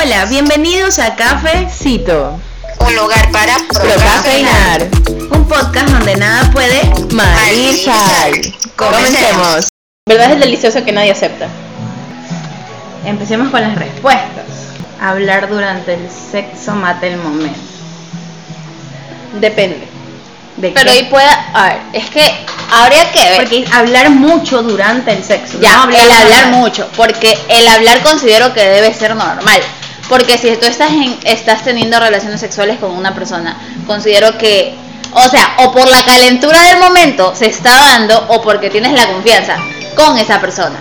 Hola, bienvenidos a Cafecito, Un lugar para Procafeinar, un podcast donde nada puede Malir. Comencemos. ¿Verdad es delicioso que nadie acepta? Empecemos con las respuestas. Hablar durante el sexo mata el momento. Depende. ¿De Pero qué? ahí puede, a ver, es que habría que ver. Porque hablar mucho durante el sexo. ya, no el hablar mucho, porque el hablar considero que debe ser normal. Porque si tú estás en, estás teniendo relaciones sexuales con una persona, considero que, o sea, o por la calentura del momento se está dando, o porque tienes la confianza con esa persona.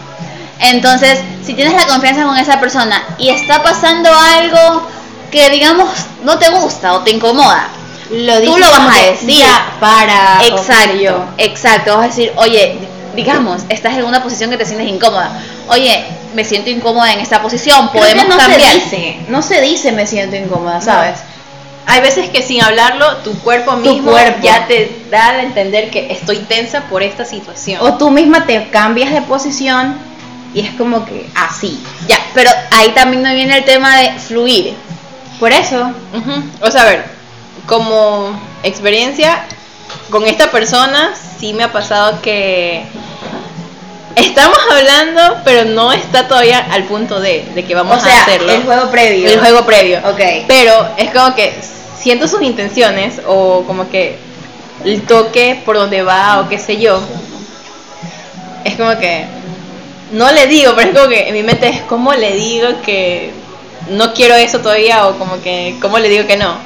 Entonces, si tienes la confianza con esa persona y está pasando algo que digamos no te gusta o te incomoda, Lo Tú lo vas a decir. Para. Exacto, exacto. Vas a decir, oye, digamos, estás en una posición que te sientes incómoda. Oye, me siento incómoda en esta posición, podemos no cambiar. Se dice, no se dice me siento incómoda, ¿sabes? Hay veces que sin hablarlo, tu cuerpo Tu mismo cuerpo. ya te da a entender que estoy tensa por esta situación. O tú misma te cambias de posición y es como que así. Ya, pero ahí también me viene el tema de fluir. Por eso. O sea, a ver, como experiencia con esta persona, sí me ha pasado que estamos hablando, pero no está todavía al punto de, de que vamos o sea, a hacerlo. el juego previo. El juego previo. Ok. Pero es como que siento sus intenciones o como que el toque por donde va o qué sé yo. Es como que no le digo, pero es como que en mi mente es como le digo que no quiero eso todavía o como que cómo le digo que no.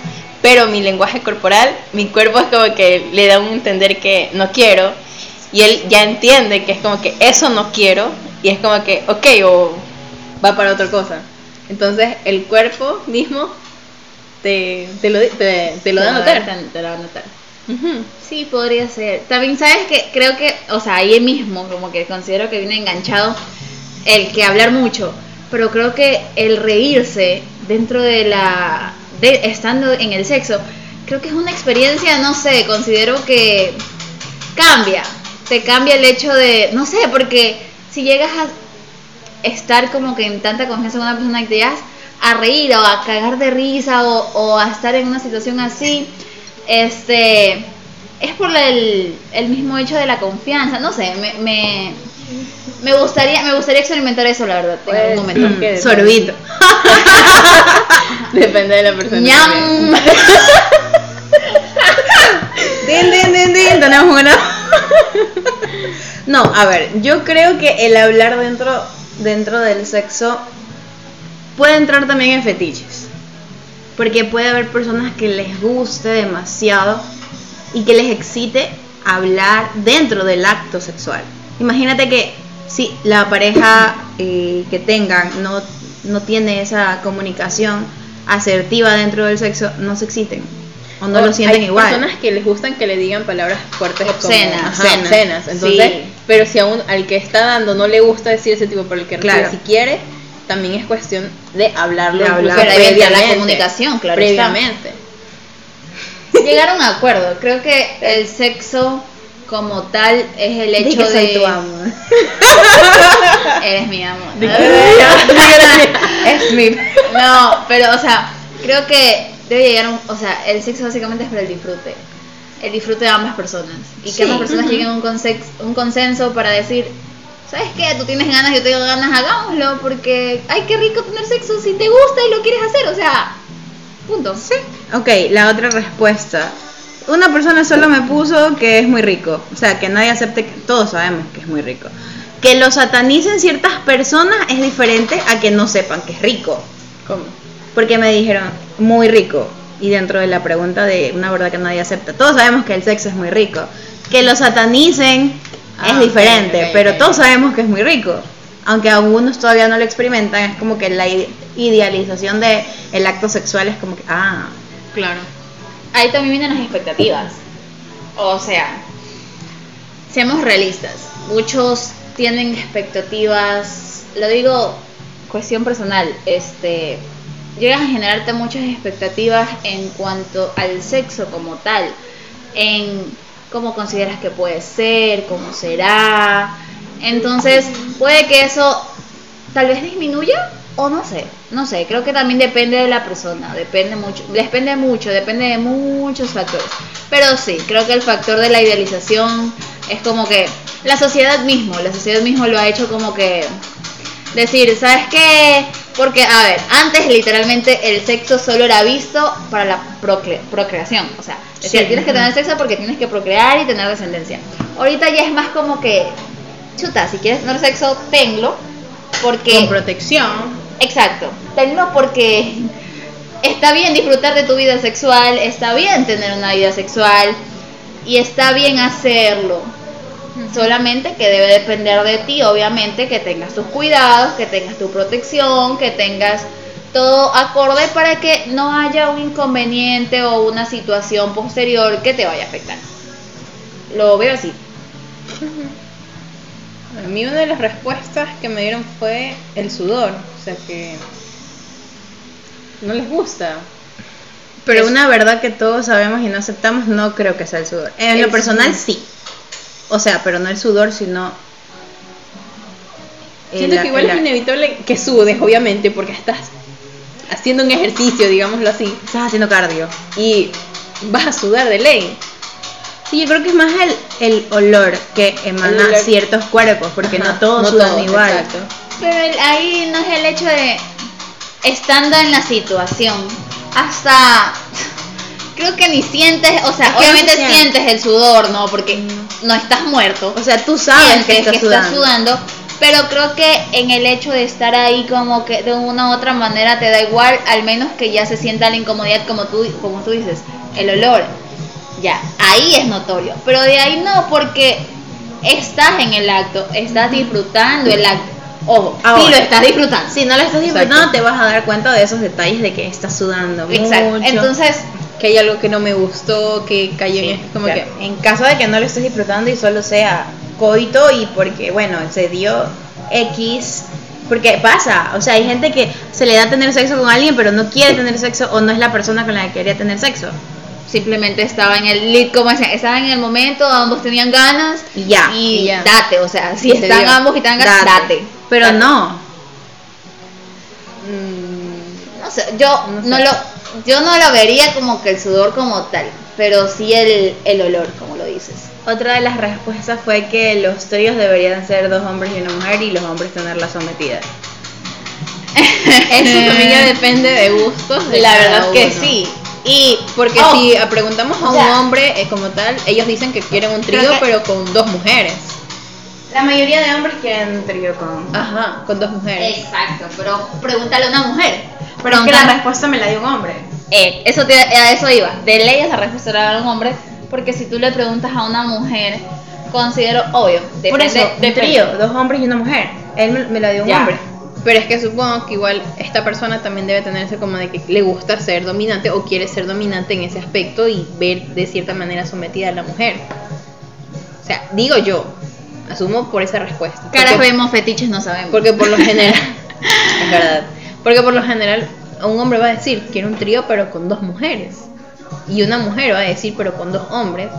Pero mi lenguaje corporal, mi cuerpo es como que le da un entender que no quiero y él ya entiende que es como que eso no quiero y es como que ok o va para otra cosa. Entonces el cuerpo mismo te, te lo, te, te lo da a notar. Te lo da a notar. Sí, podría ser. También sabes que creo que, o sea, ahí mismo, como que considero que viene enganchado el que hablar mucho, pero creo que el reírse dentro de la, de estando en el sexo, creo que es una experiencia, no sé, considero que cambia, te cambia el hecho de, no sé, porque si llegas a estar como que en tanta confianza con una persona que te llegas a reír o a cagar de risa o, o a estar en una situación así, este es por el, el mismo hecho de la confianza, no sé, me, me, me gustaría me gustaría experimentar eso la verdad en algún Pues, momento. mm, sorbito. Depende de la persona. Ñam. Din, din, din, din, tenemos una. No, a ver, yo creo que el hablar dentro, dentro del sexo puede entrar también en fetiches. Porque puede haber personas que les guste demasiado y que les excite hablar dentro del acto sexual. Imagínate que si la pareja eh, que tengan no, no tiene esa comunicación asertiva dentro del sexo, no se exciten o no O lo sienten hay igual. personas que les gustan que le digan palabras fuertes Obscenas. como ajá, Obscenas. Entonces, Sí. pero si a un- al que está dando no le gusta decir ese tipo, pero el que recibe Claro. si quiere, también es cuestión de hablarlo. De hablar. Pero entra la previamente. comunicación, claro está. Previamente. Llegar a un acuerdo, creo que el sexo como tal es el hecho que soy de tu amor. eres mi amor. es mi. No, pero o sea, creo que debe llegar un, o sea, el sexo básicamente es para el disfrute. El disfrute de ambas personas. Y Sí, que ambas personas lleguen a un consenso para decir, ¿sabes qué? Tú tienes ganas, yo tengo ganas, hagámoslo, porque ay, qué rico tener sexo si te gusta y lo quieres hacer, o sea, punto. Sí. Ok, la otra respuesta. Una persona solo me puso que es muy rico. O sea, que nadie acepte que todos sabemos que es muy rico. Que lo satanicen ciertas personas es diferente a que no sepan que es rico. ¿Cómo? Porque me dijeron muy rico. Y dentro de la pregunta de una verdad que nadie acepta, todos sabemos que el sexo es muy rico. Que lo satanicen Ah, es diferente, pero todos sabemos que es muy rico. Aunque algunos todavía no lo experimentan, es como que la ide- idealización de el acto sexual es como que, ah, Claro. Ahí también vienen las expectativas. O sea, seamos realistas. Muchos tienen expectativas, lo digo cuestión personal, este llegas a generarte muchas expectativas en cuanto al sexo como tal, en cómo consideras que puede ser, cómo será. Entonces, puede que eso tal vez disminuya o no sé. no sé, creo que también depende de la persona, depende mucho, depende mucho, depende de muchos factores. Pero sí, creo que el factor de la idealización es como que la sociedad mismo, la sociedad mismo lo ha hecho como que decir, ¿sabes qué? Porque, a ver, antes literalmente el sexo solo era visto para la procre- procreación. O sea, es decir, tienes que tener sexo porque tienes que procrear y tener descendencia. Ahorita ya es más como que, chuta, si quieres tener sexo, tenlo. Porque... Con protección. Exacto. Tenlo porque está bien disfrutar de tu vida sexual, está bien tener una vida sexual y está bien hacerlo. Solamente que debe depender de ti, obviamente, que tengas tus cuidados, que tengas tu protección, que tengas todo acorde para que no haya un inconveniente o una situación posterior que te vaya a afectar. Lo veo así. A mí una de las respuestas que me dieron fue el sudor. O sea que no les gusta. Pero una verdad que todos sabemos y no aceptamos, no creo que sea el sudor. En El lo personal, sudor. sí. O sea, pero no el sudor, sino. Siento el- que igual el- es inevitable que sudes, obviamente, porque estás haciendo un ejercicio, digámoslo así, Estás haciendo cardio. y vas a sudar de ley. Sí, yo creo que es más el, el olor que emana olor. ciertos cuerpos, porque Ajá, no todos no sudan todos, igual. exacto. Pero el- ahí no es el hecho de estando en la situación, hasta creo que ni sientes, o sea, obviamente sientes el sudor, ¿no? Porque no estás muerto. O sea, tú sabes que estás sudando. pero creo que en el hecho de estar ahí como que de una u otra manera te da igual, al menos que ya se sienta la incomodidad como tú, como tú dices, el olor. Ya, ahí es notorio, pero de ahí no, porque estás en el acto, estás disfrutando el acto. Ojo, Ahora. sí lo estás disfrutando. Si no lo estás disfrutando, Exacto. te vas a dar cuenta de esos detalles de que estás sudando Exacto. mucho. Entonces, Que hay algo que no me gustó, que cayó en Sí, como claro. que en caso de que no lo estés disfrutando y solo sea coito y porque bueno se dio X porque pasa o sea hay gente que se le da tener sexo con alguien pero no quiere tener sexo o no es la persona con la que quería tener sexo simplemente estaba en el como decían, estaba en el momento, ambos tenían ganas Y ya, y, y ya. date, o sea, si Se están dio. ambos y ganas, date. pero Date. no mm, No sé, yo No lo yo no lo vería como que el sudor como tal, pero sí el, el olor, como lo dices. otra de las respuestas fue que los tríos deberían ser dos hombres y una mujer y los hombres tenerla sometida eso también ya depende de gustos. de La verdad que uno. sí. Y Porque Oh, si preguntamos a un hombre eh, como tal, ellos dicen que quieren un trío, que- pero con dos mujeres. la mayoría de hombres quieren un trío con Ajá, con dos mujeres. Exacto, pero pregúntale a una mujer. Pero es que la respuesta me la dio un hombre Eh, eso te- a eso iba. De ley esa respuesta la da un hombre, porque si tú le preguntas a una mujer, considero obvio. Depende, por eso un trío dos hombres y una mujer él me, la dio un Ya. hombre Pero es que supongo que igual esta persona también debe tenerse como de que le gusta ser dominante o quiere ser dominante en ese aspecto y ver de cierta manera sometida a la mujer. O sea, digo yo, asumo por esa respuesta. Caras vemos, fetiches no sabemos. Porque por lo general, es verdad, porque por lo general un hombre va a decir, quiero un trío pero con dos mujeres. Y una mujer va a decir, pero con dos hombres.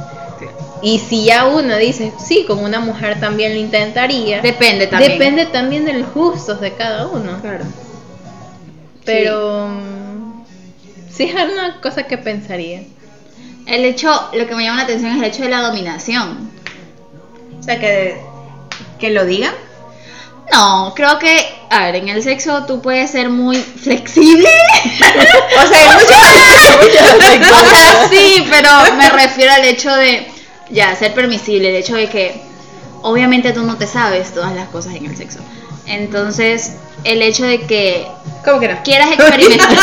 Y si ya una dice, sí, con una mujer también lo intentaría. Depende también. Depende también de los gustos de cada uno. claro Pero mm, sí es una cosa que pensaría. El hecho, lo que me llama la atención es el hecho de la dominación. O sea, que, que lo digan. No, creo que, a ver, en el sexo tú puedes ser muy flexible. O sea, hay muchos o sea, sí, pero me refiero al hecho de, ya, ser permisible, el hecho de que obviamente tú no te sabes todas las cosas en el sexo. Entonces, el hecho de que ¿Cómo que no? quieras experimentar.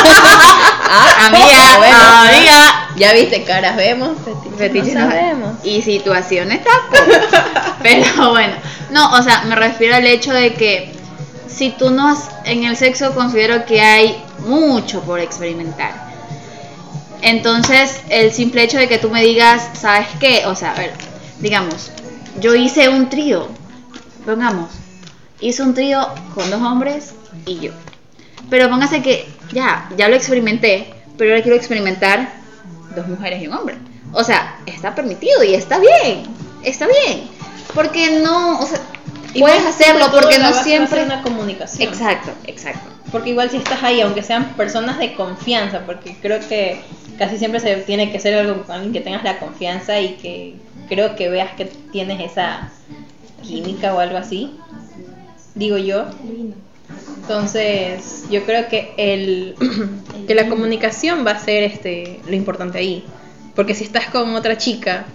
Ah, amiga, bueno, amiga. Ya viste, caras vemos, fetiches, no sabemos. Y situaciones tampoco. Pero bueno, no, o sea, me refiero al hecho de que si tú no has, en el sexo considero que hay mucho por experimentar. Entonces, el simple hecho de que tú me digas, ¿sabes qué? O sea, a ver, digamos, yo hice un trío, pongamos, hice un trío con dos hombres y yo. Pero póngase que ya, ya lo experimenté, pero ahora quiero experimentar dos mujeres y un hombre. O sea, está permitido y está bien, está bien. Porque no, o sea, puedes hacerlo porque no siempre... una comunicación. Exacto, exacto. Porque igual si estás ahí, aunque sean personas de confianza, porque creo que casi siempre se tiene que ser algo con alguien que tengas la confianza y que creo que veas que tienes esa química o algo así, digo yo. Entonces, yo creo que el que la comunicación va a ser este lo importante ahí, porque si estás con otra chica,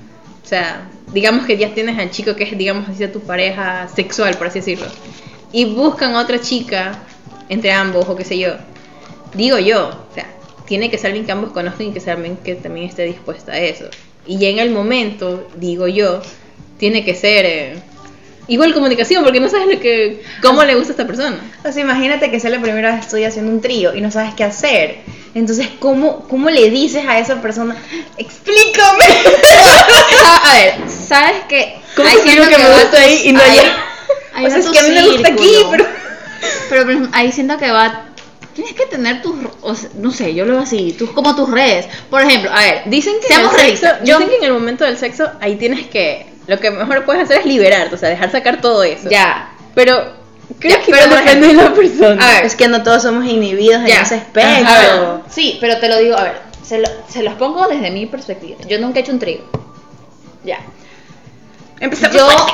o sea, digamos que ya tienes al chico que es digamos así tu pareja sexual, por así decirlo, y buscan otra chica entre ambos o qué sé yo. Digo yo, o sea, tiene que ser alguien que ambos conozcan y que que también esté dispuesta a eso. Y en el momento, digo yo, tiene que ser eh, igual comunicación, porque no sabes lo que, cómo le gusta a esta persona. O sea, imagínate que sea la primera vez que estoy haciendo un trío y no sabes qué hacer. Entonces, ¿cómo, cómo le dices a esa persona? Explícame. a ver, ¿sabes qué? ¿Cómo consigo siento que me va- gusta ahí y no allá? ahí O sea, es que a mí me gusta aquí, pero... Pero, pero ahí siento que va. Tienes que tener tus. o sea, no sé, yo lo veo así. Tus, como tus redes. Por ejemplo, a ver. Dicen que, Seamos en el sexo, dicen que en el momento del sexo ahí tienes que, lo que mejor puedes hacer es liberarte, o sea, dejar sacar todo eso. Ya. Pero creo Ya, que pero depende de la persona. A ver. Es que no todos somos inhibidos en ese A aspecto. ver, sí, pero te lo digo, a ver, se, lo- se los pongo desde mi perspectiva. Yo nunca he hecho un trío. Ya. Empezamos Yo.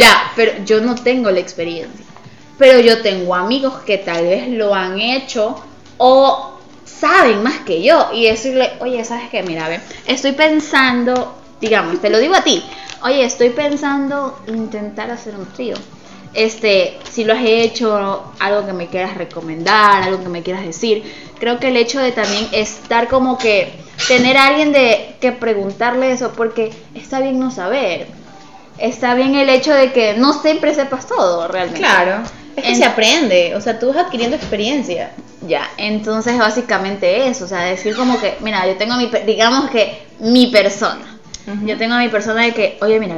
ya, pero yo no tengo la experiencia. Pero yo tengo amigos que tal vez lo han hecho o saben más que yo. Y decirle, oye, ¿sabes qué? Mira, ve, estoy pensando, digamos, te lo digo a ti. Oye, estoy pensando intentar hacer un trío. Este, si lo has hecho, algo que me quieras recomendar, algo que me quieras decir. Creo que el hecho de también estar como que tener a alguien de que preguntarle eso, porque está bien no saber. Está bien el hecho de que no siempre sepas todo realmente. Claro. Es que En- se aprende. O sea, tú vas adquiriendo experiencia. Ya, entonces básicamente eso, o sea, decir como que, mira, yo tengo mi, digamos que mi persona. Yo tengo a mi persona de que, oye, mira,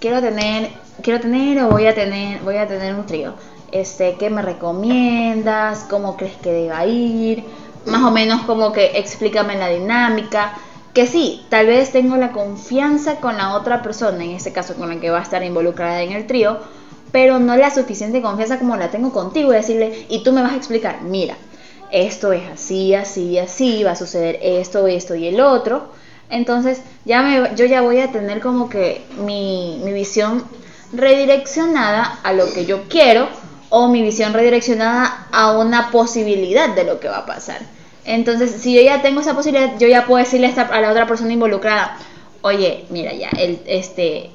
quiero tener, quiero tener o voy a tener, voy a tener un trío. Este, ¿qué me recomiendas? ¿Cómo crees que deba ir? Más o menos como que explícame la dinámica. Que sí, tal vez tengo la confianza con la otra persona, en este caso con la que va a estar involucrada en el trío, pero no la suficiente confianza como la tengo contigo y decirle, y tú me vas a explicar, mira, esto es así, así, así, va a suceder esto, esto y el otro. Entonces, ya me, yo ya voy a tener como que mi, mi visión redireccionada a lo que yo quiero o mi visión redireccionada a una posibilidad de lo que va a pasar. Entonces, si yo ya tengo esa posibilidad, yo ya puedo decirle a, la otra persona involucrada, oye, mira ya, el, este,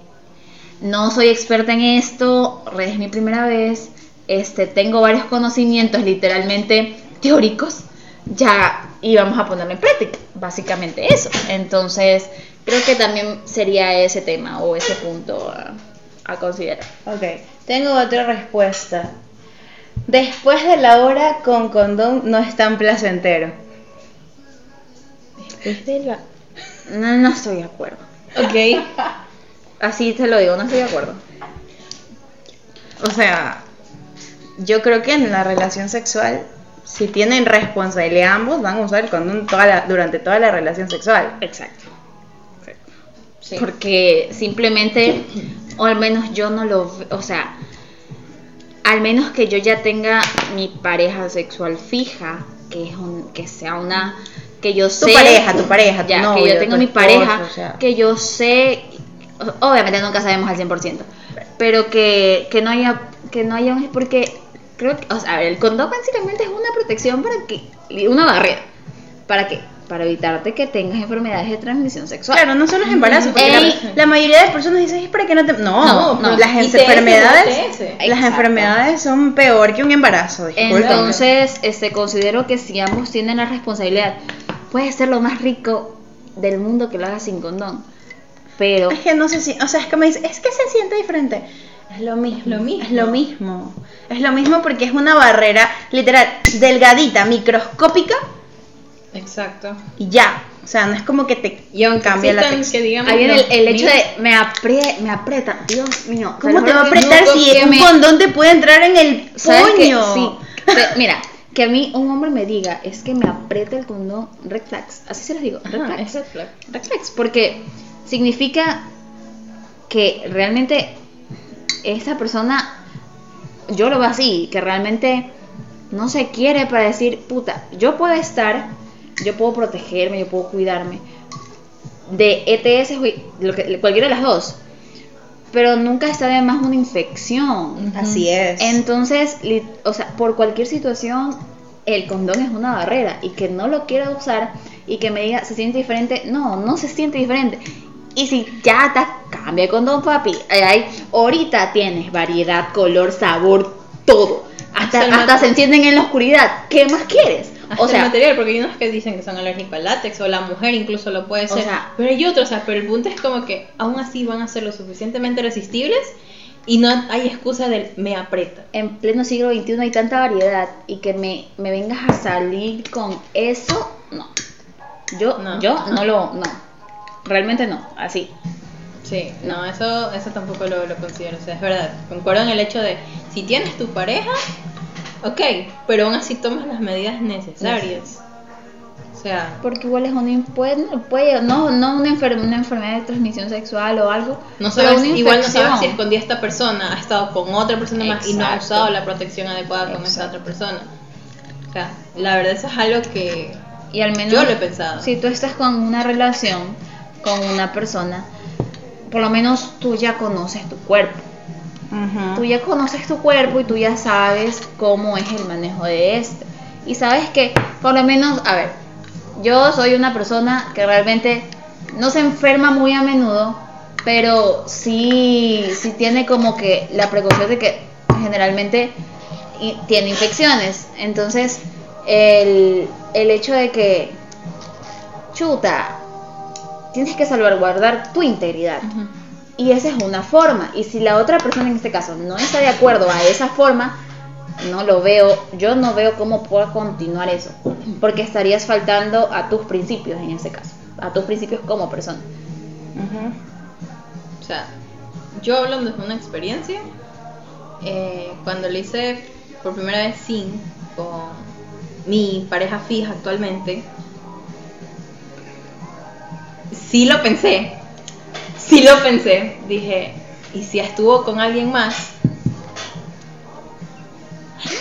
no soy experta en esto, es mi primera vez, este, tengo varios conocimientos literalmente teóricos, ya y vamos a ponerlo en práctica, básicamente eso. Entonces, creo que también sería ese tema o ese punto a, a considerar. Ok. Tengo otra respuesta. Después de la hora con condón no es tan placentero. No, no estoy de acuerdo. Ok. Así te lo digo, no estoy de acuerdo. O sea, yo creo que en la relación sexual, si tienen responsabilidad ambos, van a usar el condón toda la- durante toda la relación sexual. Exacto. Porque simplemente, o al menos yo no lo, o sea, al menos que yo ya tenga mi pareja sexual fija, que es un, que sea una, que yo Tu sé, pareja, tu pareja, tu ya, novio, que yo tengo tu mi esposo, pareja, o sea. que yo sé, obviamente nunca sabemos al 100%, pero que, que no haya, que no haya un, porque creo que, o sea, el condón básicamente es una protección para que, una barrera, ¿para qué? Para evitarte que tengas enfermedades de transmisión sexual. Claro, no son los embarazos, porque Ey. la, la mayoría de personas dicen, es para que no te... No, No, no. las enfermedades, las enfermedades son peor que un embarazo, discúlpame. Entonces, este, considero que si ambos tienen la responsabilidad, puede ser lo más rico del mundo que lo haga sin condón. Pero Es que no sé si, o sea, es que me dice, es que se siente diferente. Es lo mismo, Lo mismo. es lo mismo. Es lo mismo porque es una barrera literal delgadita, microscópica Exacto. y ya. O sea, no es como que te Y cambia la textura. ahí el, el hecho de me, apre, me aprieta. Dios mío. ¿Cómo te va a apretar si un me- condón te puede entrar en el puño? Sí. Te- mira, que a mí un hombre me diga, es que me aprieta el condón, red flags. Así se los digo, red Ajá, flags. red flag. Red flags, porque significa que realmente esa persona yo lo veo así, que realmente no se quiere para decir, puta, yo puedo estar, yo puedo protegerme, yo puedo cuidarme de ETS, lo que- cualquiera de las dos, pero nunca está de más una infección. Así es. Entonces, o sea, por cualquier situación, el condón es una barrera y que no lo quiera usar y que me diga, se siente diferente, no, no se siente diferente. Y si ya está, cambia el condón, papi. Ay, ay, ahorita tienes variedad, color, sabor, todo. Hasta, Hasta se encienden en la oscuridad. ¿Qué más quieres? Hasta o sea, el material, porque hay unos que dicen que son alérgicos al látex, o la mujer incluso lo puede O ser. sea- pero hay otros, o sea, pero el punto es como que aún así van a ser lo suficientemente resistibles y no hay excusa del me aprieta. en pleno siglo XXI hay tanta variedad y que me, me vengas a salir con eso, no. Yo No. no, yo no lo, no. Realmente no, así. Sí, no, eso, eso tampoco lo, lo considero. O sea, es verdad. Concuerdo en el hecho de si tienes tu pareja, ok, pero aún así tomas las medidas necesarias. O sea, Porque igual es una, puede, puede no, no una, enfer- una enfermedad de transmisión sexual o algo, no pero sabes, una igual no sabes si escondía esta persona, ha estado con otra persona más y no ha usado la protección adecuada con esa otra persona. O sea, la verdad eso es algo que Y al menos yo lo he pensado. si tú estás con una relación con una persona, por lo menos tú ya conoces tu cuerpo. Tú ya conoces tu cuerpo y tú ya sabes cómo es el manejo de este. Y sabes que, por lo menos, a ver, yo soy una persona que realmente no se enferma muy a menudo, pero sí, sí tiene como que la precaución de que generalmente tiene infecciones. Entonces, el, el hecho de que, chuta, tienes que salvaguardar tu integridad. Y esa es una forma. Y si la otra persona en este caso no está de acuerdo a esa forma, no lo veo, yo no veo cómo pueda continuar eso. Porque estarías faltando a tus principios en este caso. A tus principios como persona. O sea, yo hablando de una experiencia, eh, cuando lo hice por primera vez sin con mi pareja fija actualmente, sí lo pensé, sí lo pensé, dije, ¿y si estuvo con alguien más?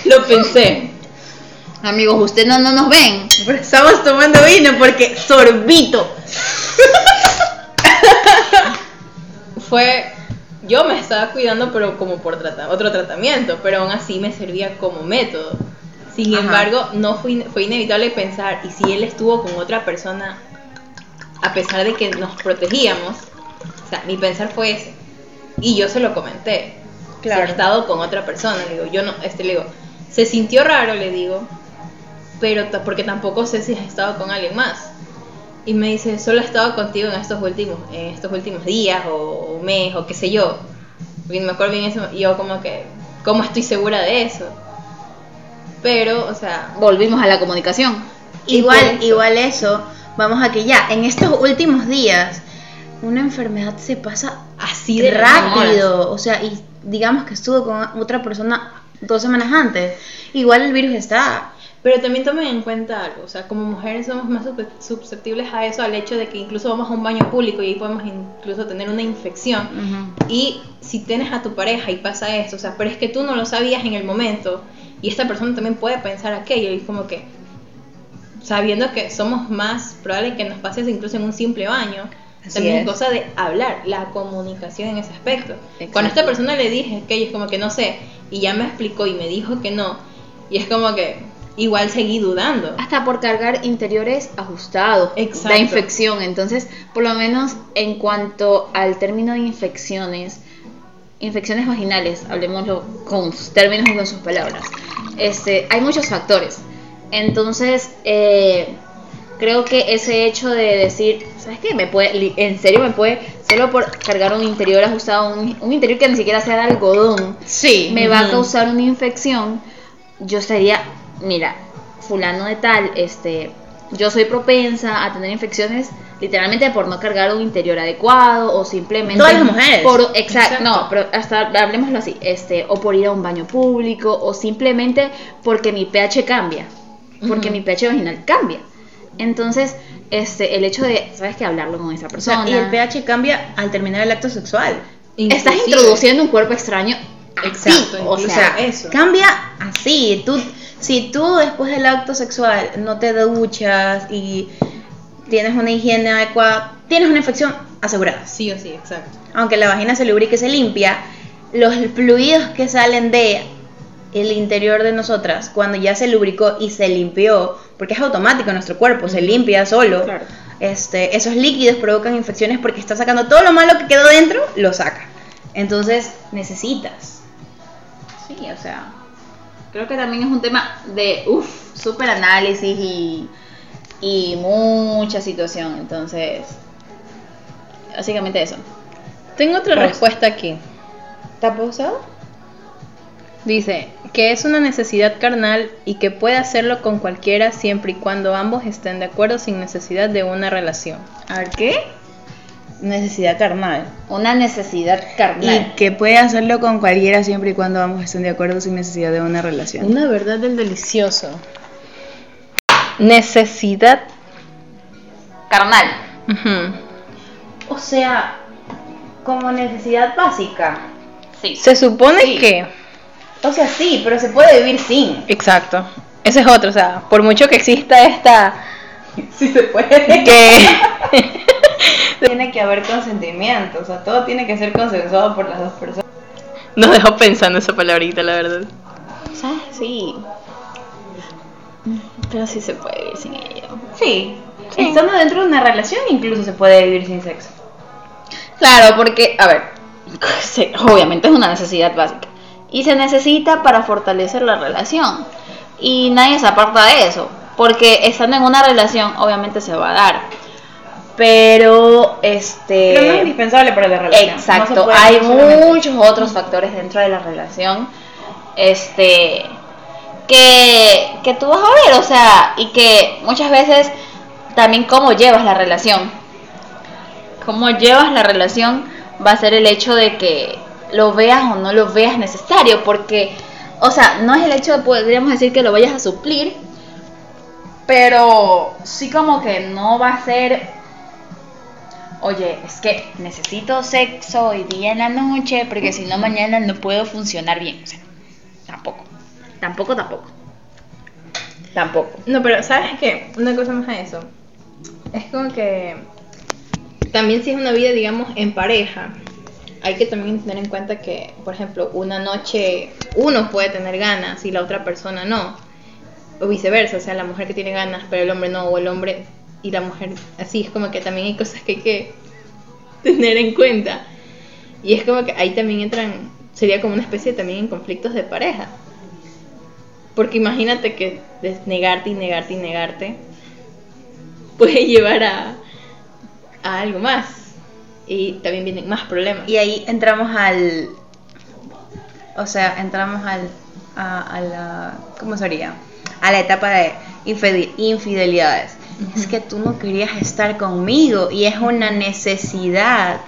Lo pensé. Amigos, ustedes no, no nos ven. Pero estamos tomando vino porque sorbito. fue yo me estaba cuidando pero como por trata- otro tratamiento pero aún así me servía como método sin Ajá. embargo no fue, fue inevitable pensar y si él estuvo con otra persona a pesar de que nos protegíamos o sea mi pensar fue ese y yo se lo comenté Claro. ha estado con otra persona le digo yo no este le digo se sintió raro le digo pero porque tampoco sé si has estado con alguien más y me dice, solo he estado contigo en estos últimos, en estos últimos días o, o mes o qué sé yo. Porque me acuerdo bien eso, y yo como que, ¿cómo estoy segura de eso? Pero, o sea, Volvimos a la comunicación. Igual, igual eso, vamos a que ya, en estos últimos días, una enfermedad se pasa así de rápido. O sea, y digamos que estuvo con otra persona dos semanas antes. Igual el virus está. Pero también tomen en cuenta algo, o sea, como mujeres somos más susceptibles a eso, al hecho de que incluso vamos a un baño público y ahí podemos incluso tener una infección. Y si tienes a tu pareja y pasa esto, o sea, pero es que tú no lo sabías en el momento y esta persona también puede pensar aquello y como que sabiendo que somos más probable que nos pase incluso en un simple baño. Así también es cosa de hablar, la comunicación en ese aspecto. Exacto. Cuando a esta persona le dije aquello es como que no sé y ya me explicó y me dijo que no y es como que igual seguí dudando. Hasta por cargar interiores ajustados. Exacto. La infección. Entonces, por lo menos en cuanto al término de infecciones, infecciones vaginales, hablemoslo con sus términos y con sus palabras. Este, hay muchos factores. Entonces, eh, creo que ese hecho de decir, ¿sabes qué? Me puede, en serio me puede, solo por cargar un interior ajustado, un, un interior que ni siquiera sea de algodón, Sí. me va a causar una infección, yo sería, mira, fulano de tal, este, yo soy propensa a tener infecciones literalmente por no cargar un interior adecuado o simplemente Todas las mujeres. por Exacto. no, pero hasta hablemoslo así, este, o por ir a un baño público o simplemente porque mi pH cambia, porque mi pH vaginal cambia. Entonces, este, el hecho de, ¿sabes qué? Hablarlo con esa O sea, persona. y el pH cambia al terminar el acto sexual. Estás introduciendo un cuerpo extraño así, Exacto, o sea, eso. cambia así. Tú, si tú después del acto sexual no te duchas y tienes una higiene adecuada, tienes una infección asegurada. Sí o sí, exacto. Aunque la vagina se lubrique y se limpia, los fluidos que salen de el interior de nosotras cuando ya se lubricó y se limpió, porque es automático nuestro cuerpo, se limpia solo. Claro. Este, esos líquidos provocan infecciones porque está sacando todo lo malo que quedó dentro, lo saca. Entonces, necesitas. Sí, o sea, creo que también es un tema de, uff, súper análisis y, y mucha situación. Entonces, básicamente eso. Tengo otra Pues- respuesta aquí. ¿Está pausado? Dice que es una necesidad carnal y que puede hacerlo con cualquiera siempre y cuando ambos estén de acuerdo sin necesidad de una relación. A ¿qué? Necesidad carnal. Una necesidad Y carnal. que puede hacerlo con cualquiera siempre y cuando ambos estén de acuerdo sin necesidad de una relación. Una verdad del delicioso. Necesidad. Carnal. O sea, como necesidad básica. Sí. Se supone Sí. que. O sea, sí, pero se puede vivir sin. Exacto. Ese es otro, o sea, por mucho que exista esta. Sí se puede. que. tiene que haber consentimiento, o sea, todo tiene que ser consensuado por las dos personas. Nos dejó pensando esa palabrita, la verdad. ¿Sabes? Sí. Pero sí se puede vivir sin ello. Sí. Estando dentro de una relación incluso se puede vivir sin sexo. Claro, porque, a ver, obviamente es una necesidad básica. Y se necesita para fortalecer la relación. Y nadie se aparta de eso. Porque estando en una relación, obviamente se va a dar. Pero, este. Pero no es indispensable para la relación. Exacto, No hay muchos otros factores dentro de la relación este que, que tú vas a ver, o sea, y que muchas veces también cómo llevas la relación. Cómo llevas la relación va a ser el hecho de que lo veas o no lo veas necesario, porque, o sea, no es el hecho de, podríamos decir, que lo vayas a suplir, pero sí como que no va a ser Oye, es que necesito sexo hoy día en la noche porque si no mañana no puedo funcionar bien. O sea, tampoco. Tampoco, tampoco. Tampoco. No, pero ¿sabes qué? Una cosa más a eso. Es como que también si es una vida, digamos, en pareja, hay que también tener en cuenta que, por ejemplo, una noche uno puede tener ganas y la otra persona no. O viceversa, o sea, la mujer que tiene ganas, pero el hombre no, o el hombre y la mujer así. Es como que también hay cosas que hay que tener en cuenta. Y es como que ahí también entran, sería como una especie también en conflictos de pareja. Porque imagínate que negarte y negarte y negarte puede llevar a, a algo más. Y también vienen más problemas. Y ahí entramos al. O sea, entramos al. A, a la. ¿Cómo sería? A la etapa de infide- infidelidades. Es que tú no querías estar conmigo y es una necesidad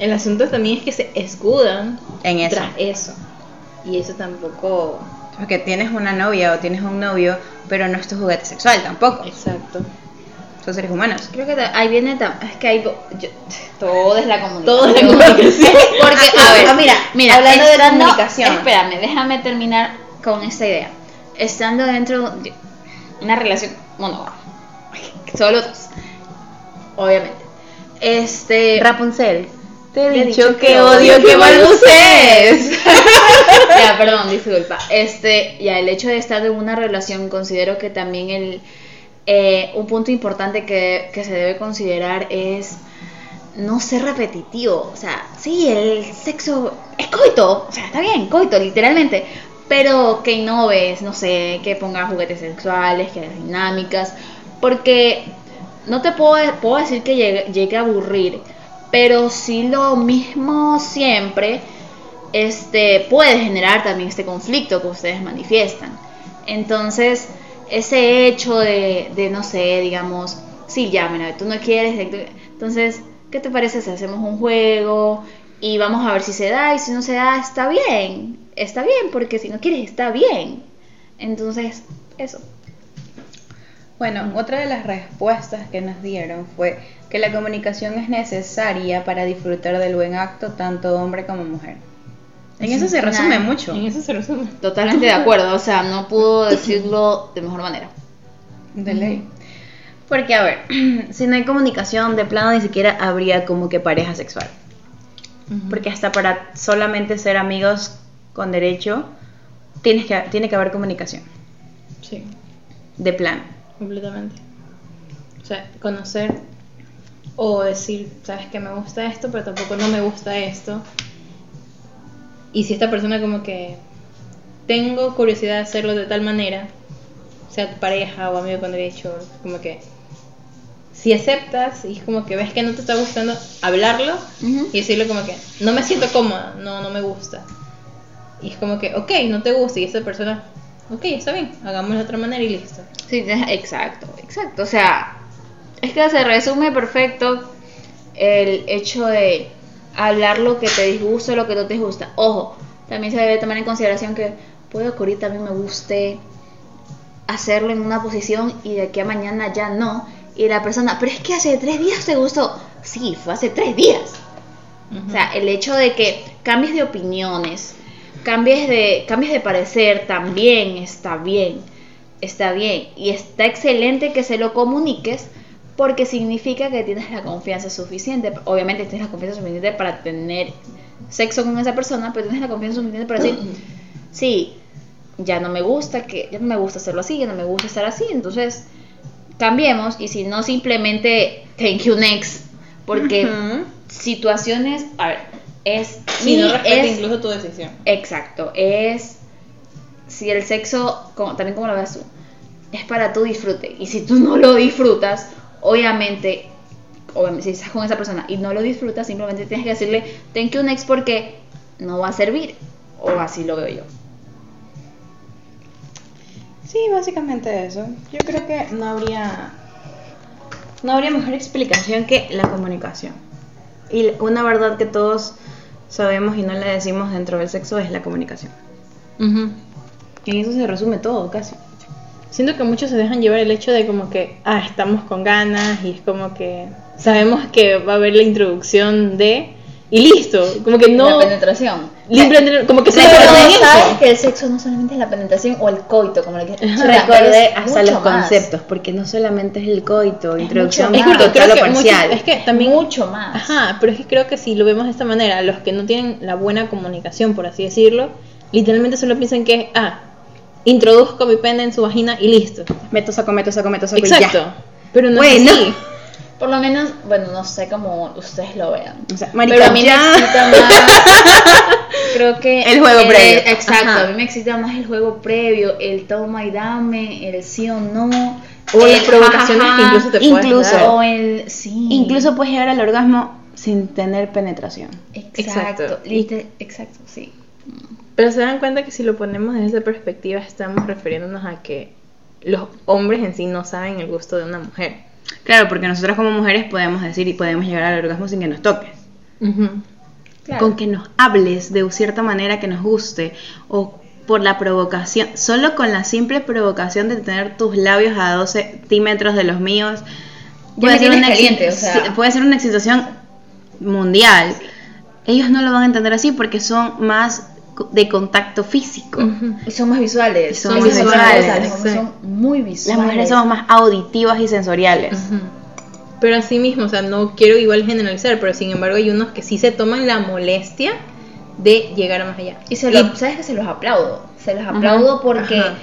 El asunto también es que se escudan en eso. tras eso. Y eso tampoco. Porque tienes una novia o tienes un novio, pero no es tu juguete sexual tampoco. Exacto. Son seres humanos. Creo que ahí viene es que hay yo- todo es la comunicación. Todo es la comunicación. Porque Ah, a ver, mira, mira, hablando de estando- comunicación. Espérame, déjame terminar con esta idea. Estando dentro de una relación monógama. Solo dos. Obviamente. Este Rapunzel, te he dicho, dicho que, que odio que que ya, perdón, disculpa. Este, ya el hecho de estar en una relación, considero que también el eh, un punto importante que, que se debe considerar es no ser repetitivo. O sea, sí, el sexo es coito, o sea, está bien, coito, literalmente. Pero que innoves, no sé, que pongas juguetes sexuales, que hagas dinámicas. Porque no te puedo, puedo decir que llegue, llegue a aburrir, pero sí lo mismo siempre este, puede generar también este conflicto que ustedes manifiestan. Entonces, ese hecho de, no sé, digamos, sí, ya, mira, tú no quieres, entonces, ¿qué te parece si hacemos un juego y vamos a ver si se da y si no se da, está bien, está bien, porque si no quieres, está bien. Entonces, eso. Bueno, otra de las respuestas que nos dieron fue que la comunicación es necesaria para disfrutar del buen acto tanto hombre como mujer. En eso se resume mucho. En eso se resume. Totalmente de acuerdo, o sea, no puedo decirlo de mejor manera. De ley. Porque, a ver, si no hay comunicación, de plano ni siquiera habría como que pareja sexual. Porque hasta para solamente ser amigos con derecho, tienes que, tiene que haber comunicación. Sí, De plano. completamente. O sea, conocer o decir, sabes que me gusta esto, pero tampoco no me gusta esto. Y si esta persona como que tengo curiosidad de hacerlo de tal manera, sea tu pareja o amigo con derecho, como que si aceptas y es como que ves que no te está gustando, hablarlo y decirle como que no me siento cómoda, no, no me gusta. Y es como que, ok, no te gusta y esa persona, ok, está bien, hagámoslo de otra manera y listo. Sí, exacto, exacto. O sea, es que se resume perfecto el hecho de hablar lo que te disgusta o lo que no te gusta. Ojo, también se debe tomar en consideración que puede ocurrir también me guste hacerlo en una posición y de aquí a mañana ya no. Y la persona, pero es que hace tres días te gustó. Sí, fue hace tres días. O sea, el hecho de que cambies de opiniones, cambies de, cambies de parecer, también está bien. Está bien. Y está excelente que se lo comuniques porque significa que tienes la confianza suficiente. Obviamente tienes la confianza suficiente para tener sexo con esa persona, pero tienes la confianza suficiente para decir, sí, ya no me gusta que ya no me gusta hacerlo así, ya no me gusta estar así, entonces cambiemos y si no simplemente thank you next, porque Ujú. situaciones, a ver, es Si no respeta es- incluso tu decisión. Exacto, es si el sexo, como, también como lo ves tú, es para tu disfrute. Y si tú no lo disfrutas, obviamente, obviamente, si estás con esa persona y no lo disfrutas, simplemente tienes que decirle thank you next porque no va a servir. O así lo veo yo. Sí, básicamente eso. Yo creo que no habría no habría mejor explicación que la comunicación. Y una verdad que todos sabemos y no la decimos dentro del sexo es la comunicación. En eso se resume todo, casi. Siento que muchos se dejan llevar el hecho de como que, ah, estamos con ganas y es como que sabemos que va a haber la introducción de y listo, como que no La penetración. libre- como que se sabes que el sexo no solamente es la penetración o el coito, como le quieras Recordé hasta los conceptos, porque no solamente es el coito, introducción, mucho Es más. creo lo que parcial. muchos- es que también Mucho más. Ajá, pero es que creo que si lo vemos de esta manera, los que no tienen la buena comunicación, por así decirlo, literalmente solo piensan que, ah, introduzco mi pene en su vagina y listo. Meto, saco, meto, saco, meto, saco y Exacto. ya. Pero no Bueno. es así. Por lo menos, bueno, no sé cómo ustedes lo vean. O sea, marica, Pero a mí ya. me excita más. creo que. El juego previo. Exacto, Ajá. a mí me excita más el juego previo, el toma y dame, el sí o no. O el las provocaciones que incluso te puedes incluso. dar. O el sí. Incluso puedes llegar al orgasmo sin tener penetración. Exacto. Exacto. exacto, sí. Pero se dan cuenta que si lo ponemos desde esa perspectiva, estamos refiriéndonos a que los hombres en sí no saben el gusto de una mujer. Claro, porque nosotras como mujeres podemos decir y podemos llegar al orgasmo sin que nos toques. Claro. Con que nos hables de cierta manera que nos guste o por la provocación, solo con la simple provocación de tener tus labios a 12 centímetros de los míos, me tienes caliente, o sea. sí, puede ser una excitación mundial. Ellos no lo van a entender así porque son más de contacto físico. Y son más visuales. Y son Son más visuales. visuales, Las mujeres son muy Las visuales. mujeres somos más auditivas y sensoriales. Pero así mismo, o sea, no quiero igual generalizar, pero sin embargo hay unos que sí se toman la molestia de llegar más allá. Y se lo, ¿sabes que se los aplaudo? Se los aplaudo porque ajá.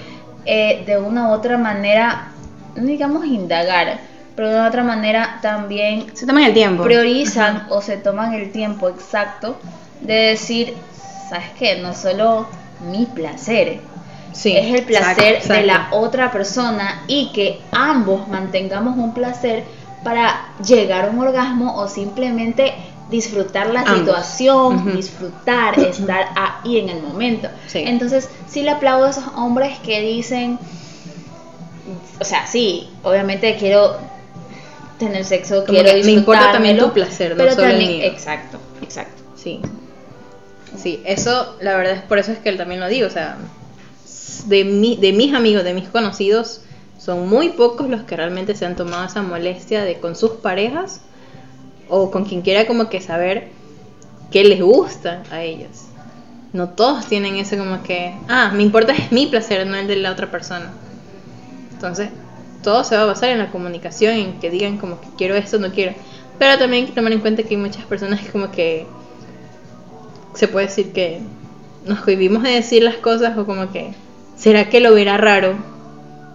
eh, de una u otra manera, no digamos indagar, pero de una u otra manera también Se toman el tiempo. priorizan o se toman el tiempo exacto de decir, ¿sabes qué? No solo mi placer, Sí, es el placer exacto, de la otra persona y que ambos mantengamos un placer para llegar a un orgasmo o simplemente disfrutar la Ambos. situación, disfrutar, estar ahí en el momento. Sí. Entonces, sí le aplaudo a esos hombres que dicen, o sea, sí, obviamente quiero tener sexo, Como quiero que me importa también tu placer, no pero solo el mío. exacto, exacto. Sí. Sí, eso, la verdad es por eso es que él también lo digo, o sea, de, mi, de mis amigos, de mis conocidos, son muy pocos los que realmente se han tomado esa molestia de con sus parejas o con quien quiera como que saber qué les gusta a ellos. no todos tienen eso como que, ah, me importa es mi placer, no el de la otra persona. Entonces, todo se va a basar en la comunicación, en que digan como que quiero esto, no quiero. Pero también hay que tomar en cuenta que hay muchas personas que como que se puede decir que nos cohibimos de decir las cosas o como que, ¿será que lo verá raro?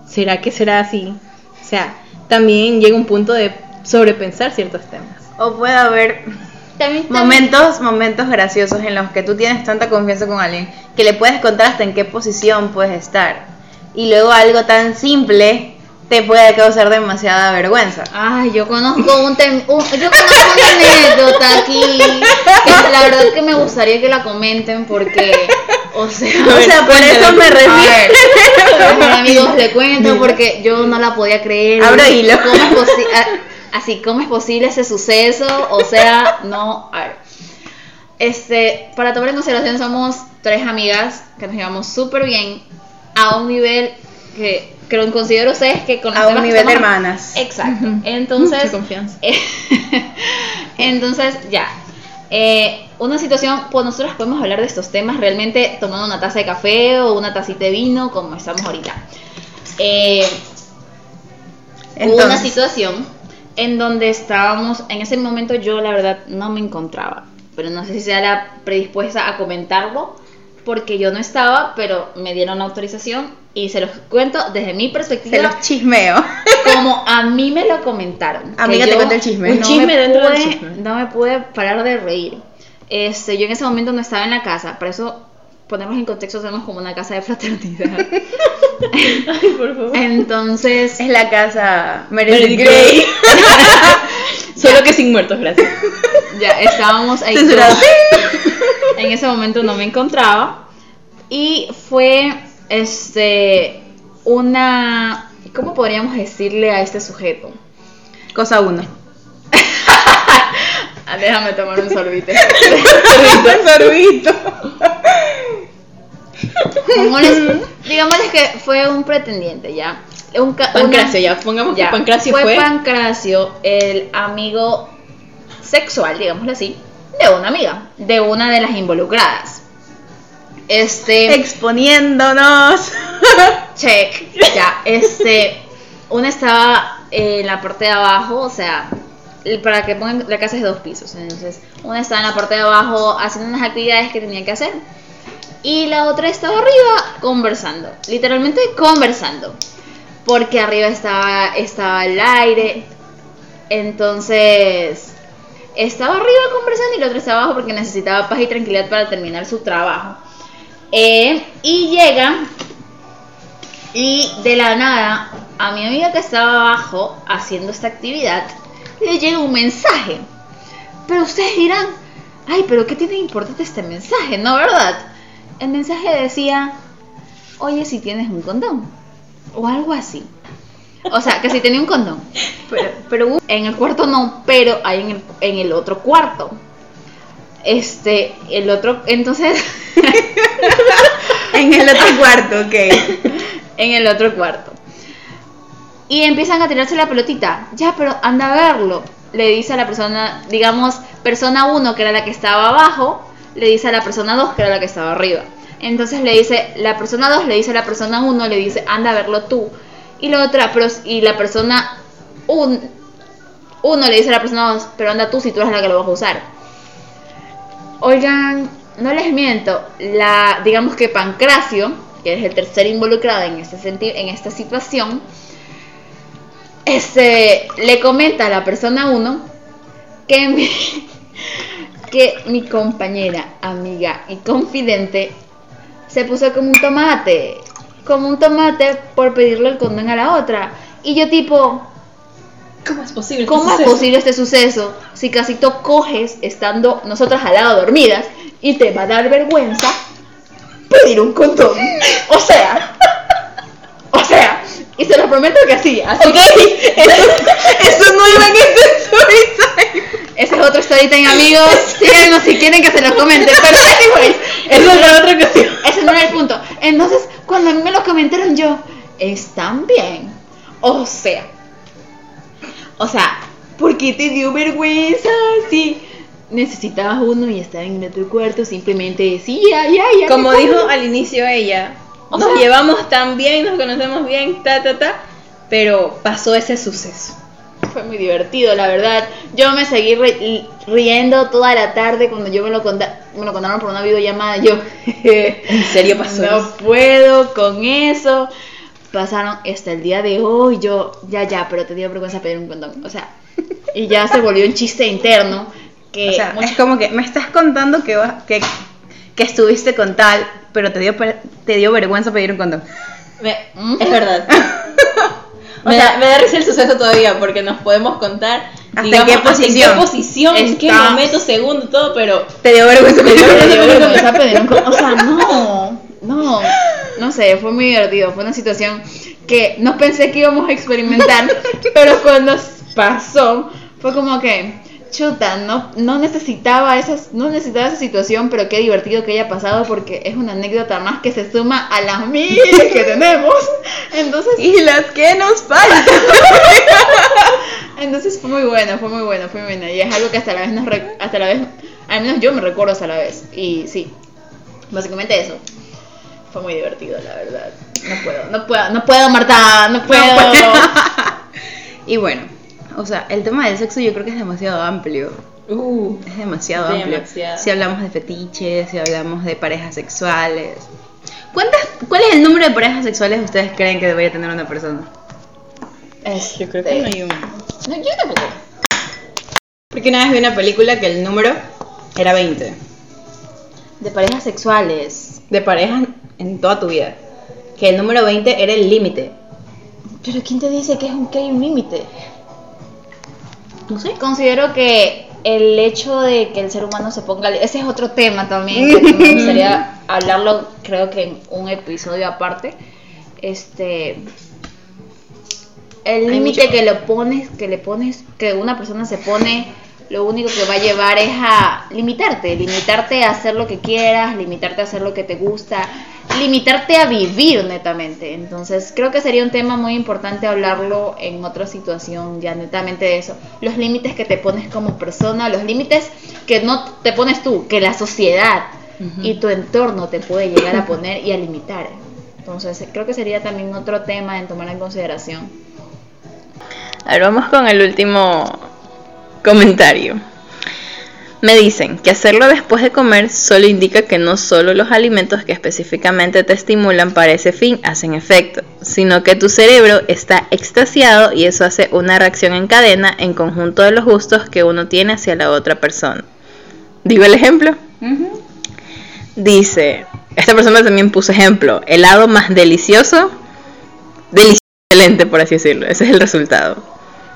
¿Será que será así? O sea, también llega un punto de sobrepensar ciertos temas. O puede haber También, también- momentos, momentos graciosos en los que tú tienes tanta confianza con alguien que le puedes contar hasta en qué posición puedes estar. Y luego algo tan simple te puede causar demasiada vergüenza. Ay, yo conozco un, tem- un- yo conozco una anécdota aquí que la verdad que me gustaría que la comenten porque, o sea, O sea, por eso me refiero. ver, amigos, le cuento porque yo no la podía creer. Abro hilo. ¿Cómo es así, ¿cómo es posible ese suceso? O sea, no, a ver. Este, para tomar en consideración somos tres amigas que nos llevamos súper bien a un nivel que creo considero ustedes que con los A un que nivel de hermanas. Exacto. Ujú. Entonces, Mucha confianza. entonces ya. Eh, una situación, pues nosotros podemos hablar de estos temas realmente tomando una taza de café o una tacita de vino, como estamos ahorita. Eh, hubo una Entonces, situación en donde estábamos, en ese momento yo la verdad no me encontraba, pero no sé si sea la predispuesta a comentarlo, porque yo no estaba, pero me dieron la autorización y se los cuento desde mi perspectiva se los chismeo. como a mí me lo comentaron. Amiga, te cuento el chisme. Un no chisme me dentro del pude- chisme. No me pude parar de reír. Este, yo en ese momento no estaba en la casa, por eso ponemos en contexto, somos como una casa de fraternidad. Ay, por favor. Entonces, Es la casa Meredith Grey. Solo que sin muertos, gracias. ya estábamos ahí. En ese momento no me encontraba. Y fue este una ¿cómo podríamos decirle a este sujeto? Cosa uno. Ah, déjame tomar un sorbito. sorbito. Digámosles, que fue un pretendiente, ¿ya? Un Pancracio, una- ya. Pongamos ya, que Pancracio fue. fue Pancracio, el amigo sexual, digámoslo así, de una amiga, de una de las involucradas. Este, Exponiéndonos. check, ya, este, una estaba en la parte de abajo, o sea, para que pongan, la casa es de dos pisos, entonces, una estaba en la parte de abajo haciendo unas actividades que tenía que hacer, y la otra estaba arriba conversando, literalmente conversando, porque arriba estaba, estaba el aire, entonces estaba arriba conversando y la otra estaba abajo porque necesitaba paz y tranquilidad para terminar su trabajo. Eh, y llega y de la nada a mi amiga que estaba abajo haciendo esta actividad le llega un mensaje. Pero ustedes dirán, ay, pero ¿qué tiene importante este mensaje? ¿No, verdad? El mensaje decía, oye, si tienes un condón. O algo así. O sea, que si tenía un condón. Pero, pero en el cuarto no, pero hay en el, en el otro cuarto. Este, el otro, entonces, En el otro cuarto, ok. en el otro cuarto. Y empiezan a tirarse la pelotita. Ya, pero anda a verlo. Le dice a la persona, digamos, persona 1, que era la que estaba abajo, le dice a la persona 2, que era la que estaba arriba. Entonces le dice, la persona 2 le dice a la persona 1, le dice, anda a verlo tú. Y la otra, pero, y la persona 1 uno le dice a la persona 2, pero anda tú si tú eres la que lo vas a usar. Oigan, no les miento, la, digamos que Pancracio, que es el tercer involucrado en este en esta situación, este, le comenta a la persona 1 que que mi compañera, amiga y confidente se puso como un tomate, como un tomate por pedirle el condón a la otra. Y yo tipo, ¿Cómo es posible? ¿Cómo es posible este suceso si casi tú coges estando nosotras al lado dormidas y te va a dar vergüenza pedir un condón? O sea, o sea, y se lo prometo que así, así. Ok, eso, eso no iba en este story time. Ese es otro story time, amigos. Síganos si quieren que se los comente. Pero, anyways, Eso es la otra ocasión. ese no era el punto. Entonces, cuando a mí me lo comentaron, yo, están bien. O sea, o sea, ¿por qué te dio vergüenza? Sí, necesitabas uno y estaba en otro cuarto, simplemente decía, ya, ya. Como dijo pongo". al inicio ella, O nos sea- llevamos tan bien, nos conocemos bien, ta, ta, ta, pero pasó ese suceso. Fue muy divertido, la verdad. Yo me seguí ri- riendo toda la tarde cuando yo me lo, conta- me lo contaron por una videollamada. Yo, ¿En serio pasó no eso? puedo con eso. Pasaron hasta el día de hoy. Yo, ya, ya, pero te dio vergüenza pedir un condón. O sea, y ya se volvió un chiste interno. Que O sea, mucha- es como que me estás contando que, vas- que, que estuviste con tal, pero te dio, te dio vergüenza pedir un condón. Me- ¿Mm? Es verdad. O me, sea- da, me da risa el suceso todavía porque nos podemos contar ¿Hasta digamos, qué hasta posición? en qué posición, en qué momento, segundo, todo, pero Te dio vergüenza Me dio vergüenza. O sea, no, no, no sé, fue muy divertido. Fue una situación que no pensé que íbamos a experimentar, pero cuando pasó, fue como que, chuta, no, no necesitaba esas, no necesitaba esa situación, pero qué divertido que haya pasado porque es una anécdota más que se suma a las miles que tenemos. Entonces, Y las que nos faltan. entonces fue muy bueno, fue muy bueno, fue muy bueno. Y es algo que hasta la vez nos re- hasta la vez, al menos yo me recuerdo hasta la vez. Y sí, básicamente eso. Fue muy divertido, la verdad. No puedo, no puedo, no puedo, Marta, no puedo. y bueno, o sea, el tema del sexo yo creo que es demasiado amplio. uh, Es demasiado amplio. Demasiado. Si hablamos de fetiches, si hablamos de parejas sexuales. ¿Cuántas, ¿Cuál es el número de parejas sexuales ustedes creen que debería tener una persona? yo creo que no hay un. No, yo tampoco. Porque una vez vi una película que el número era 20. De parejas sexuales. De parejas en toda tu vida. Que el número 20 era el límite. Pero ¿quién te dice que, es un, que hay un límite? No sé. Considero que el hecho de que el ser humano se ponga... Ese es otro tema también que me gustaría hablarlo, creo que en un episodio aparte. Este... El límite que lo pones, que le pones, que una persona se pone, lo único que va a llevar es a limitarte, limitarte a hacer lo que quieras, limitarte a hacer lo que te gusta, limitarte a vivir netamente. Entonces creo que sería un tema muy importante hablarlo en otra situación, ya netamente de eso. Los límites que te pones como persona, los límites que no te pones tú, que la sociedad y tu entorno te puede llegar a poner y a limitar. Entonces creo que sería también otro tema en tomar en consideración. A ver, vamos con el último comentario. Me dicen que hacerlo después de comer solo indica que no solo los alimentos que específicamente te estimulan para ese fin hacen efecto, sino que tu cerebro está extasiado y eso hace una reacción en cadena en conjunto de los gustos que uno tiene hacia la otra persona. ¿Digo el ejemplo? Dice, esta persona también puso ejemplo, helado más delicioso, delicioso, excelente por así decirlo, ese es el resultado.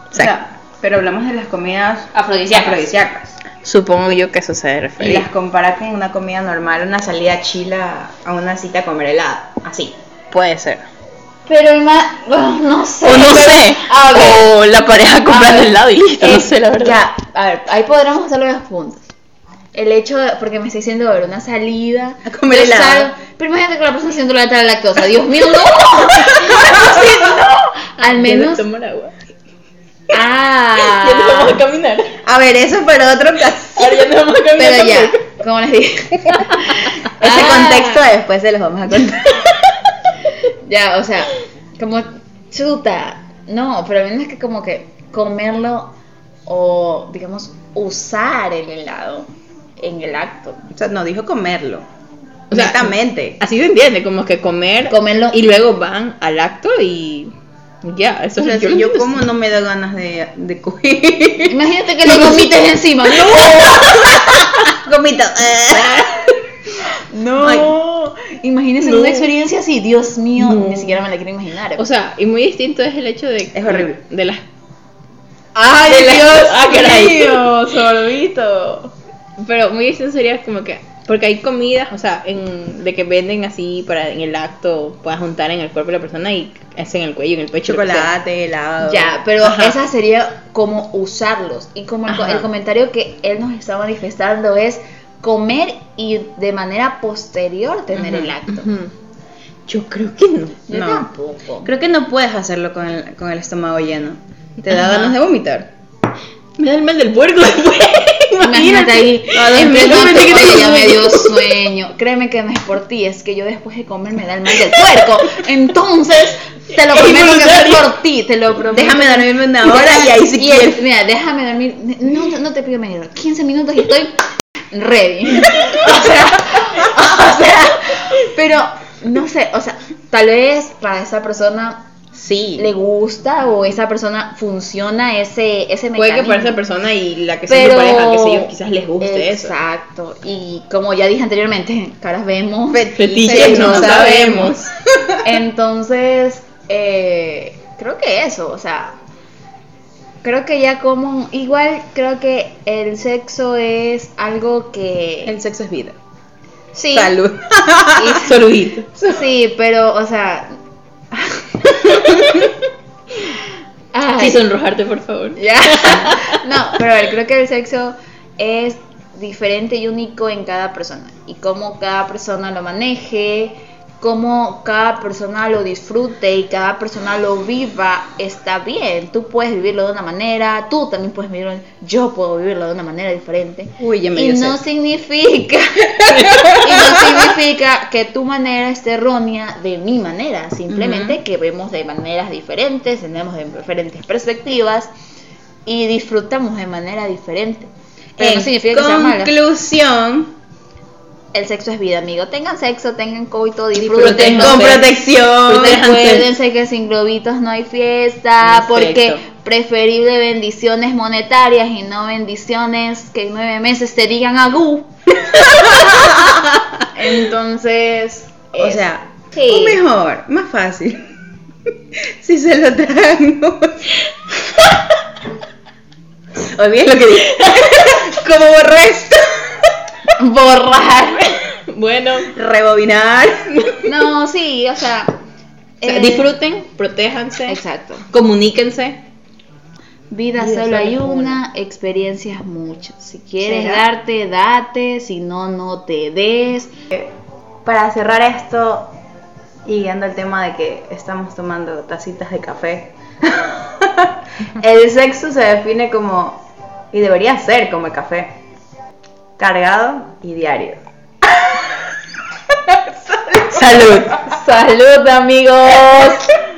O sea, pero hablamos de las comidas Afrodisíacas. afrodisíacas. Supongo yo que eso se debe Y las compara con una comida normal, una salida chila a una cita a comer helado. Así. Puede ser. Pero ima- bueno, no sé. O no pero- sé. A ver, O la pareja comprando helado y listo. no eh, sé, la verdad. Ya, a ver, ahí podremos hacerlo dos puntos. El hecho, de, porque me está diciendo, a ver, una salida. A comer helado. salgo- pero imagínate que la persona siendo la lactosa. Dios mío, no. No. Al menos. tomar agua. Ah. Ya nos vamos a caminar. A ver, eso para otro caso. A. Pero ya, como les dije. Ese Ah. contexto después se los vamos a contar. Ya, o sea, como chuta. No, pero al menos es que como que comerlo o, digamos, usar el helado en el acto. O sea, no dijo comerlo. O sea, Netamente. Así se entiende, como que comer Comerlo. y luego van al acto y ya, eso O sea, si yo entiendo como no me da ganas de, de coger. Imagínate que lo vomites encima. ¡No! Gomito. No. Imagínense No. una experiencia así. Dios mío, No. ni siquiera me la quiero imaginar. O sea, y muy distinto es el hecho de Es horrible. de las ¡Ay, de Dios ah, caray. mío! Sorbito. Pero muy distinto sería como que porque hay comidas, o sea, en, de que venden así para en el acto puedas juntar en el cuerpo de la persona y es en el cuello, en el pecho. Chocolate, helado. Ya, pero Ajá. esa sería como usarlos. Y como el, el comentario que él nos está manifestando es comer y de manera posterior tener Ujú, el acto. Ujú. Yo creo que no. Yo No. tampoco. Creo que no puedes hacerlo con el, con el estómago lleno. Te da Ajá. ganas de vomitar. Me da el mal del puerco después. Imagínate ahí, en que tengo ya me dio sueño. Créeme que no es por ti, es que yo después de comer me da el mal del puerco. Entonces, te lo prometo que no es por ti, te lo prometo. Déjame dormirme una hora y ahí si el- quieres. Mira, déjame dormir. No, no te pido media hora, 15 minutos y estoy ready. O sea, o sea, pero no sé, o sea, tal vez para esa persona Sí. le gusta o esa persona funciona ese ese Puede que mecanismo. para esa persona y la que sea tu pareja, que yo, quizás les guste eso. Exacto. Y como ya dije anteriormente, caras vemos, Fetiches no sabemos. Entonces, eh, creo que eso, o sea, creo que ya como, igual creo que el sexo es algo que... El sexo es vida. sí, Salud. Y- Saludito. sí, pero, o sea... Ay. Sí, sonrojarte, por favor. Ya. No, pero a ver, creo que el sexo es diferente y único en cada persona. Y cómo cada persona lo maneje, cómo cada persona lo disfrute y cada persona lo viva, está bien. Tú puedes vivirlo de una manera, tú también puedes vivirlo, yo puedo vivirlo de una manera diferente. Uy, ya me y no sed. significa y no significa que tu manera esté errónea de mi manera simplemente que vemos de maneras diferentes tenemos de diferentes perspectivas y disfrutamos de manera diferente pero no En significa que sea mala conclusión, el sexo es vida amigo tengan sexo tengan coito Disfruten con protección. Recuérdense que sin globitos no hay fiesta, Perfecto. porque preferible bendiciones monetarias y no bendiciones que en nueve meses te digan agú. Entonces, O es- sea, sí. o mejor, más fácil. si se lo tragan. no. Olviden lo que dije. Como borró esto. borrar. Bueno, Rebobinar. No, sí, o sea, o sea, eh, disfruten, protéjanse, Exacto. comuníquense. Vida, Vida solo hay una, experiencias muchas. Si quieres ¿Será? darte, date, si no, no te des. Para cerrar esto, y guiando el tema de que estamos tomando tacitas de café, el sexo se define como, y debería ser como el café, cargado y diario. Salud. Salud amigos.